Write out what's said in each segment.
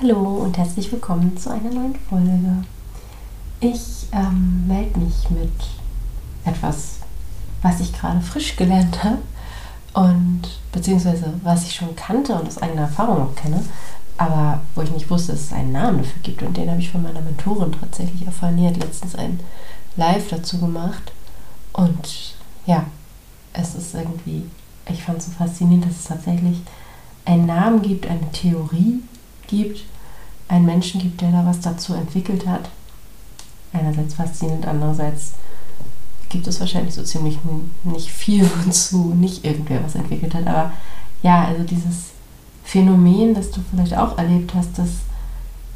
Hallo und herzlich willkommen zu einer neuen Folge. Ich ähm, melde mich mit etwas, was ich gerade frisch gelernt habe und beziehungsweise was ich schon kannte und aus eigener Erfahrung auch kenne, aber wo ich nicht wusste, dass es einen Namen dafür gibt und den habe ich von meiner Mentorin tatsächlich erfahren. Die hat letztens ein Live dazu gemacht und ja, es ist irgendwie, ich fand es so faszinierend, dass es tatsächlich einen Namen gibt, eine Theorie gibt, einen Menschen gibt, der da was dazu entwickelt hat. Einerseits faszinierend, andererseits gibt es wahrscheinlich so ziemlich nicht viel wozu nicht irgendwer was entwickelt hat. Aber ja, also dieses Phänomen, das du vielleicht auch erlebt hast, dass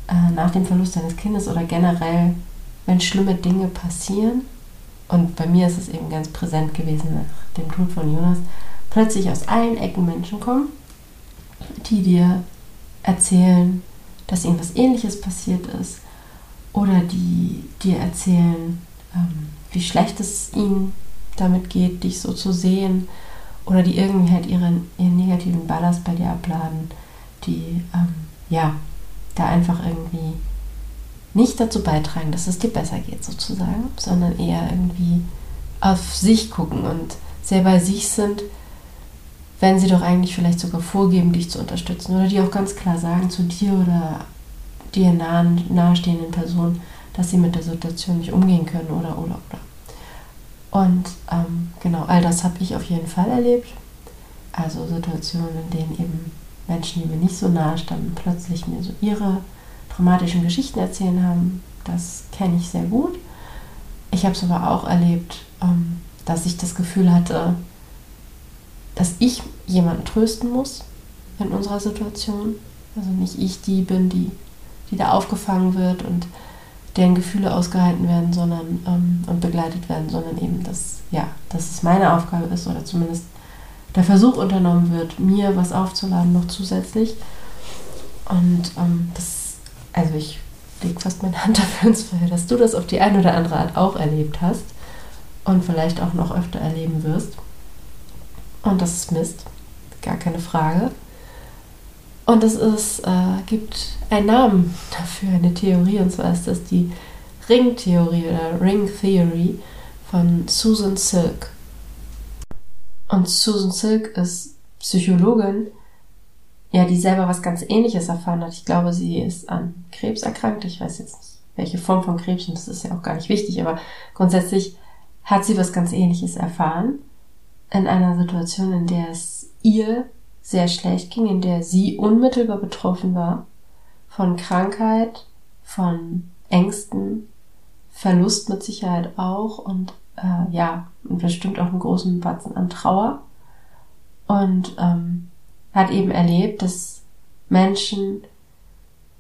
äh, nach dem Verlust deines Kindes oder generell, wenn schlimme Dinge passieren, und bei mir ist es eben ganz präsent gewesen nach dem Tod von Jonas, plötzlich aus allen Ecken Menschen kommen, die dir erzählen, dass ihnen was Ähnliches passiert ist oder die dir erzählen, ähm, wie schlecht es ihnen damit geht, dich so zu sehen oder die irgendwie halt ihren, ihren negativen Ballast bei dir abladen, die ähm, ja da einfach irgendwie nicht dazu beitragen, dass es dir besser geht sozusagen, sondern eher irgendwie auf sich gucken und sehr bei sich sind, wenn sie doch eigentlich vielleicht sogar vorgeben, dich zu unterstützen oder die auch ganz klar sagen zu dir oder dir nahen, nahestehenden Personen, dass sie mit der Situation nicht umgehen können oder oder oder. Und ähm, genau, all das habe ich auf jeden Fall erlebt. Also Situationen, in denen eben Menschen, die mir nicht so nahe standen, plötzlich mir so ihre dramatischen Geschichten erzählen haben. Das kenne ich sehr gut. Ich habe es aber auch erlebt, ähm, dass ich das Gefühl hatte, dass ich jemanden trösten muss in unserer Situation. Also nicht ich die bin, die, die da aufgefangen wird und deren Gefühle ausgehalten werden, sondern ähm, und begleitet werden, sondern eben, dass, ja, dass es meine Aufgabe ist oder zumindest der Versuch unternommen wird, mir was aufzuladen noch zusätzlich. Und ähm, das, also ich lege fast meine Hand dafür ins Feuer, dass du das auf die eine oder andere Art auch erlebt hast und vielleicht auch noch öfter erleben wirst. Und das ist Mist, gar keine Frage. Und es ist, äh, gibt einen Namen dafür, eine Theorie, und zwar ist das die Ring-Theorie oder Ring Theory von Susan Silk. Und Susan Silk ist Psychologin, ja, die selber was ganz ähnliches erfahren hat. Ich glaube, sie ist an Krebs erkrankt. Ich weiß jetzt nicht, welche Form von Krebs, und das ist ja auch gar nicht wichtig, aber grundsätzlich hat sie was ganz ähnliches erfahren in einer Situation, in der es ihr sehr schlecht ging, in der sie unmittelbar betroffen war von Krankheit, von Ängsten, Verlust mit Sicherheit auch und äh, ja, und bestimmt auch einen großen Batzen an Trauer. Und ähm, hat eben erlebt, dass Menschen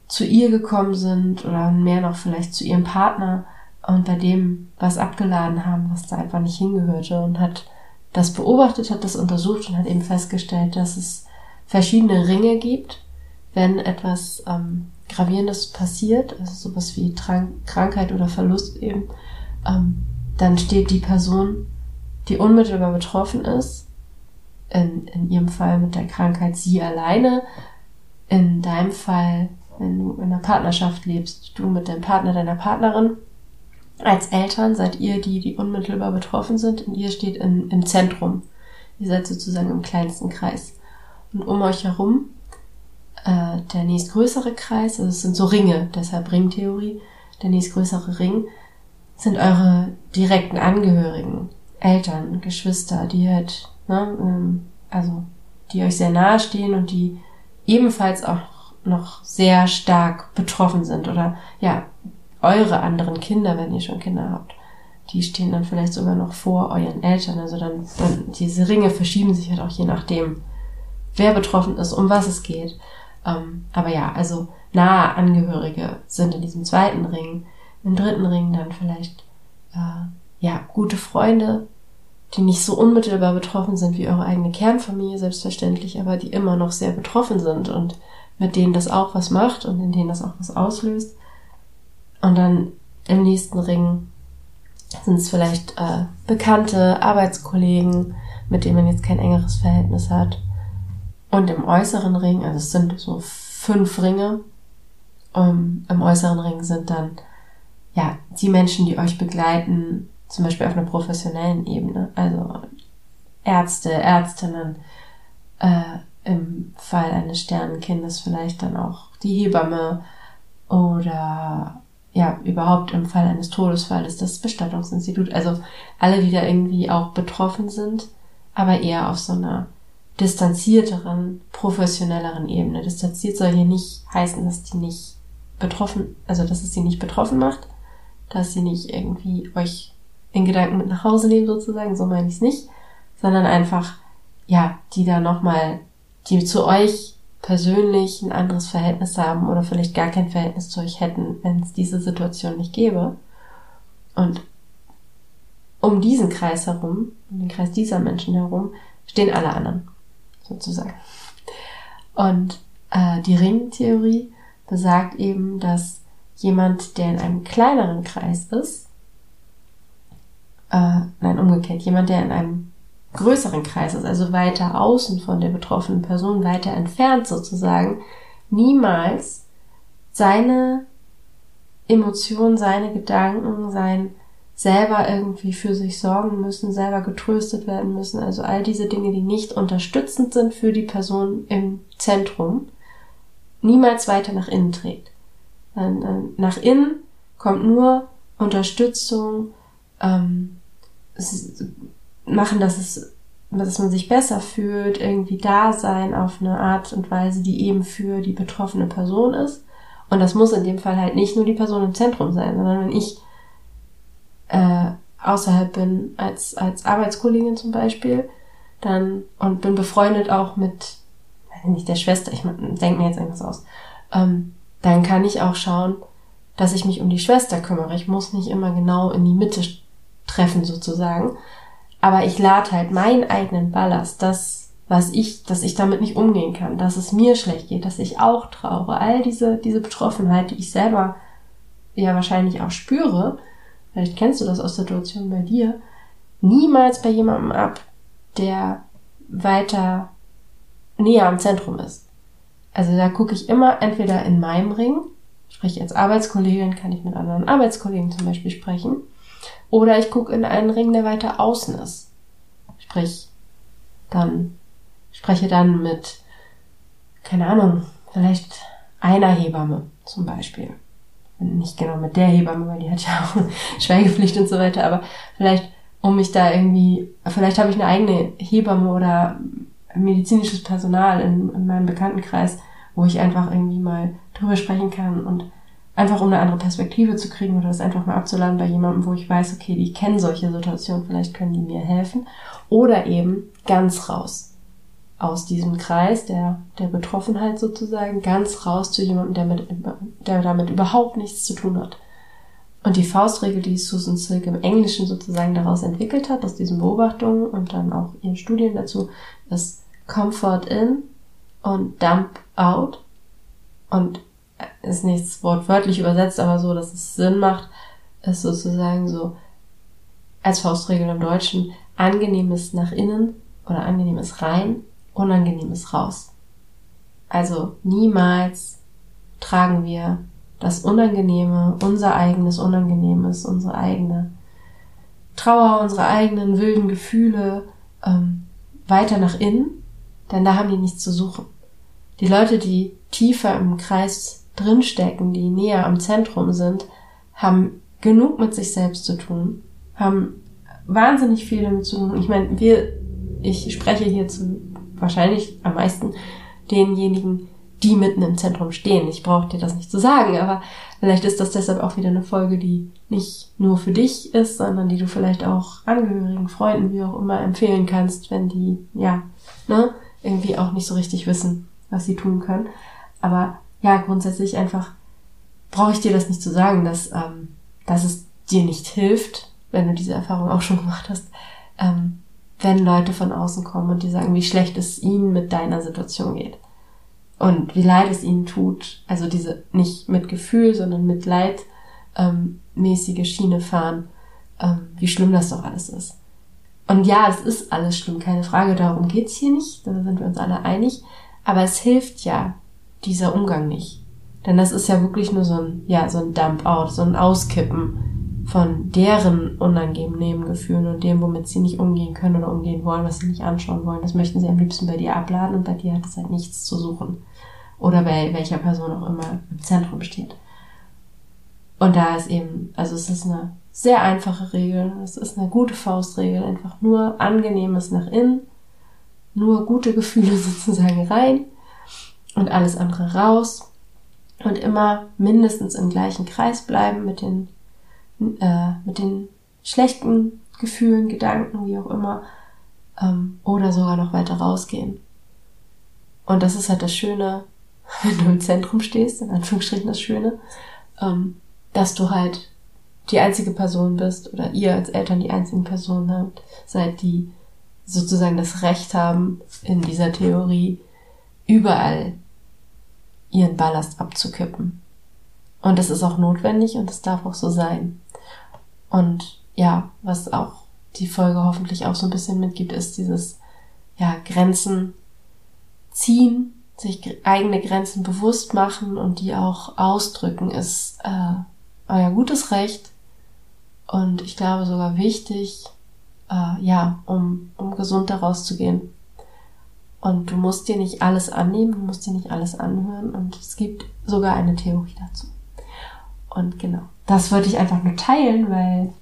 zu ihr gekommen sind oder mehr noch vielleicht zu ihrem Partner und bei dem was abgeladen haben, was da einfach nicht hingehörte und hat das beobachtet, hat das untersucht und hat eben festgestellt, dass es verschiedene Ringe gibt, wenn etwas ähm, Gravierendes passiert, also sowas wie Trank Krankheit oder Verlust eben, ähm, dann steht die Person, die unmittelbar betroffen ist, in, in ihrem Fall mit der Krankheit sie alleine, in deinem Fall, wenn du in einer Partnerschaft lebst, du mit deinem Partner, deiner Partnerin, als Eltern seid ihr die, die unmittelbar betroffen sind und ihr steht in, im Zentrum. Ihr seid sozusagen im kleinsten Kreis. Und um euch herum äh, der nächstgrößere Kreis, also es sind so Ringe, deshalb Ringtheorie, der nächstgrößere Ring sind eure direkten Angehörigen, Eltern, Geschwister, die halt, ne, ähm, also die euch sehr nahe stehen und die ebenfalls auch noch sehr stark betroffen sind oder ja, eure anderen Kinder, wenn ihr schon Kinder habt, die stehen dann vielleicht sogar noch vor euren Eltern. Also dann, dann diese Ringe verschieben sich halt auch je nachdem, wer betroffen ist, um was es geht. Ähm, aber ja, also nahe Angehörige sind in diesem zweiten Ring. Im dritten Ring dann vielleicht äh, ja gute Freunde, die nicht so unmittelbar betroffen sind wie eure eigene Kernfamilie, selbstverständlich, aber die immer noch sehr betroffen sind und mit denen das auch was macht und in denen das auch was auslöst. Und dann im nächsten Ring sind es vielleicht äh, bekannte Arbeitskollegen, mit denen man jetzt kein engeres Verhältnis hat. Und im äußeren Ring, also es sind so fünf Ringe, um, ähm, im äußeren Ring sind dann ja die Menschen, die euch begleiten, zum Beispiel auf einer professionellen Ebene, also Ärzte, Ärztinnen, äh, im Fall eines Sternenkindes vielleicht dann auch die Hebamme oder ja, überhaupt im Fall eines Todesfalles das Bestattungsinstitut. Also alle, die da irgendwie auch betroffen sind, aber eher auf so einer distanzierteren, professionelleren Ebene. Distanziert soll hier nicht heißen, dass die nicht betroffen, also dass es sie nicht betroffen macht, dass sie nicht irgendwie euch in Gedanken mit nach Hause nehmen sozusagen, so meine ich es nicht, sondern einfach, ja, die da nochmal, die zu euch persönlich ein anderes Verhältnis haben oder vielleicht gar kein Verhältnis zu euch hätten, wenn es diese Situation nicht gäbe. Und um diesen Kreis herum, um den Kreis dieser Menschen herum, stehen alle anderen, sozusagen. Und äh, die Ringtheorie besagt eben, dass jemand, der in einem kleineren Kreis ist, äh, nein, umgekehrt, jemand, der in einem größeren Kreises, also weiter außen von der betroffenen Person, weiter entfernt sozusagen, niemals seine Emotionen, seine Gedanken, sein selber irgendwie für sich sorgen müssen, selber getröstet werden müssen, also all diese Dinge, die nicht unterstützend sind für die Person im Zentrum, niemals weiter nach innen trägt. Nach innen kommt nur Unterstützung, ähm, machen, dass es, dass man sich besser fühlt, irgendwie da sein auf eine Art und Weise, die eben für die betroffene Person ist. Und das muss in dem Fall halt nicht nur die Person im Zentrum sein, sondern wenn ich äh, außerhalb bin, als, als Arbeitskollegin zum Beispiel, dann und bin befreundet auch mit, weiß nicht, der Schwester, ich denke mir jetzt irgendwas aus, ähm, dann kann ich auch schauen, dass ich mich um die Schwester kümmere. Ich muss nicht immer genau in die Mitte treffen sozusagen, aber ich lade halt meinen eigenen Ballast, das, was ich, dass ich damit nicht umgehen kann, dass es mir schlecht geht, dass ich auch traure, all diese, diese Betroffenheit, die ich selber ja wahrscheinlich auch spüre, vielleicht kennst du das aus Situationen bei dir, niemals bei jemandem ab, der weiter näher am Zentrum ist. Also da gucke ich immer entweder in meinem Ring, sprich als Arbeitskollegin kann ich mit anderen Arbeitskollegen zum Beispiel sprechen, oder ich gucke in einen Ring, der weiter außen ist. Sprich, dann spreche dann mit, keine Ahnung, vielleicht einer Hebamme zum Beispiel. Nicht genau mit der Hebamme, weil die hat ja auch Schweigepflicht und so weiter, aber vielleicht um mich da irgendwie, vielleicht habe ich eine eigene Hebamme oder medizinisches Personal in, in meinem Bekanntenkreis, wo ich einfach irgendwie mal drüber sprechen kann und einfach um eine andere Perspektive zu kriegen oder das einfach mal abzuladen bei jemandem, wo ich weiß, okay, die kennen solche Situationen, vielleicht können die mir helfen. Oder eben ganz raus aus diesem Kreis der, der Betroffenheit sozusagen, ganz raus zu jemandem, der, mit, der damit überhaupt nichts zu tun hat. Und die Faustregel, die Susan Silk im Englischen sozusagen daraus entwickelt hat, aus diesen Beobachtungen und dann auch ihren Studien dazu, ist Comfort in und Dump out. Und ist nichts wortwörtlich übersetzt, aber so, dass es Sinn macht, ist sozusagen so als Faustregel im Deutschen angenehmes nach innen oder angenehmes rein, unangenehmes raus. Also niemals tragen wir das Unangenehme, unser eigenes Unangenehmes, unsere eigene Trauer, unsere eigenen wilden Gefühle ähm, weiter nach innen, denn da haben die nichts zu suchen. Die Leute, die tiefer im Kreis drinstecken, die näher am Zentrum sind, haben genug mit sich selbst zu tun, haben wahnsinnig viel damit zu tun. Ich meine, wir, ich spreche hier zu wahrscheinlich am meisten denjenigen, die mitten im Zentrum stehen. Ich brauche dir das nicht zu sagen, aber vielleicht ist das deshalb auch wieder eine Folge, die nicht nur für dich ist, sondern die du vielleicht auch Angehörigen, Freunden, wie auch immer empfehlen kannst, wenn die, ja, ne, irgendwie auch nicht so richtig wissen, was sie tun können. Aber ja, grundsätzlich einfach brauche ich dir das nicht zu sagen, dass, ähm, dass es dir nicht hilft, wenn du diese Erfahrung auch schon gemacht hast, ähm, wenn Leute von außen kommen und die sagen, wie schlecht es ihnen mit deiner Situation geht und wie leid es ihnen tut. Also diese nicht mit Gefühl, sondern mit Leid ähm, mäßige Schiene fahren, ähm, wie schlimm das doch alles ist. Und ja, es ist alles schlimm, keine Frage, darum geht's hier nicht, da sind wir uns alle einig, aber es hilft ja dieser Umgang nicht. Denn das ist ja wirklich nur so ein, ja, so ein Dump-out, so ein Auskippen von deren unangenehmen Gefühlen und dem, womit sie nicht umgehen können oder umgehen wollen, was sie nicht anschauen wollen. Das möchten sie am liebsten bei dir abladen und bei dir hat es halt nichts zu suchen oder bei welcher Person auch immer im Zentrum steht. Und da ist eben, also es ist eine sehr einfache Regel, es ist eine gute Faustregel, einfach nur angenehmes nach innen, nur gute Gefühle sozusagen rein und alles andere raus und immer mindestens im gleichen Kreis bleiben mit den, äh, mit den schlechten Gefühlen, Gedanken, wie auch immer, ähm, oder sogar noch weiter rausgehen. Und das ist halt das Schöne wenn du im Zentrum stehst, in Anführungsstrichen das Schöne, ähm, dass du halt die einzige Person bist oder ihr als Eltern die einzigen Personen habt, seid, die sozusagen das Recht haben, in dieser Theorie überall ihren Ballast abzukippen. Und das ist auch notwendig und das darf auch so sein. Und ja, was auch die Folge hoffentlich auch so ein bisschen mitgibt, ist dieses, ja, Grenzen ziehen sich eigene Grenzen bewusst machen und die auch ausdrücken, ist äh, euer gutes Recht und ich glaube sogar wichtig, äh, ja, um, um gesund daraus zu gehen. Und du musst dir nicht alles annehmen, du musst dir nicht alles anhören und es gibt sogar eine Theorie dazu. Und genau, das wollte ich einfach nur teilen, weil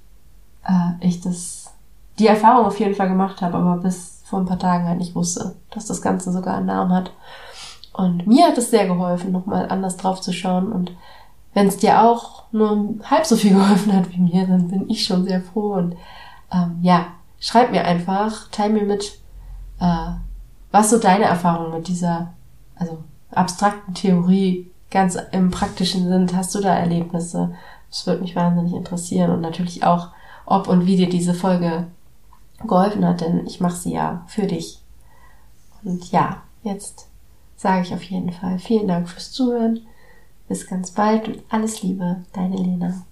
äh, ich das, die Erfahrung auf jeden Fall gemacht habe, aber bis vor ein paar Tagen halt nicht wusste, dass das Ganze sogar einen Namen hat. Und mir hat es sehr geholfen, nochmal anders drauf zu schauen. Und wenn es dir auch nur halb so viel geholfen hat wie mir, dann bin ich schon sehr froh. Und ähm, ja, schreib mir einfach, teil mir mit, äh, was so deine Erfahrungen mit dieser, also abstrakten Theorie ganz im praktischen sind. Hast du da Erlebnisse? Das würde mich wahnsinnig interessieren. Und natürlich auch, ob und wie dir diese Folge geholfen hat, denn ich mache sie ja für dich. Und ja, jetzt sage ich auf jeden Fall vielen Dank fürs Zuhören. Bis ganz bald und alles Liebe, deine Lena.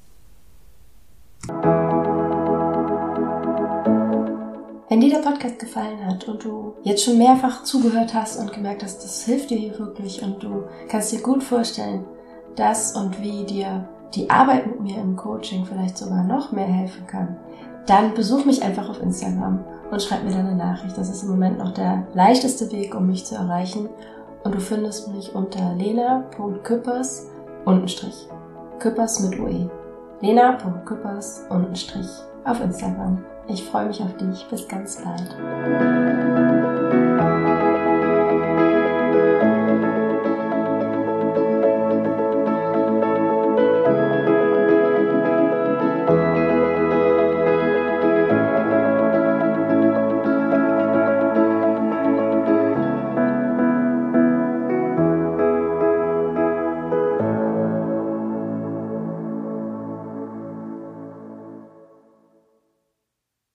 Wenn dir der Podcast gefallen hat und du jetzt schon mehrfach zugehört hast und gemerkt hast, das hilft dir hier wirklich und du kannst dir gut vorstellen, dass und wie dir die Arbeit mit mir im Coaching vielleicht sogar noch mehr helfen kann, dann besuch mich einfach auf Instagram und schreib mir deine Nachricht. Das ist im Moment noch der leichteste Weg, um mich zu erreichen und du findest mich unter lena.küppers untenstrich. Küppers mit UE. lena.küppers untenstrich auf Instagram. Ich freue mich auf dich. Bis ganz bald.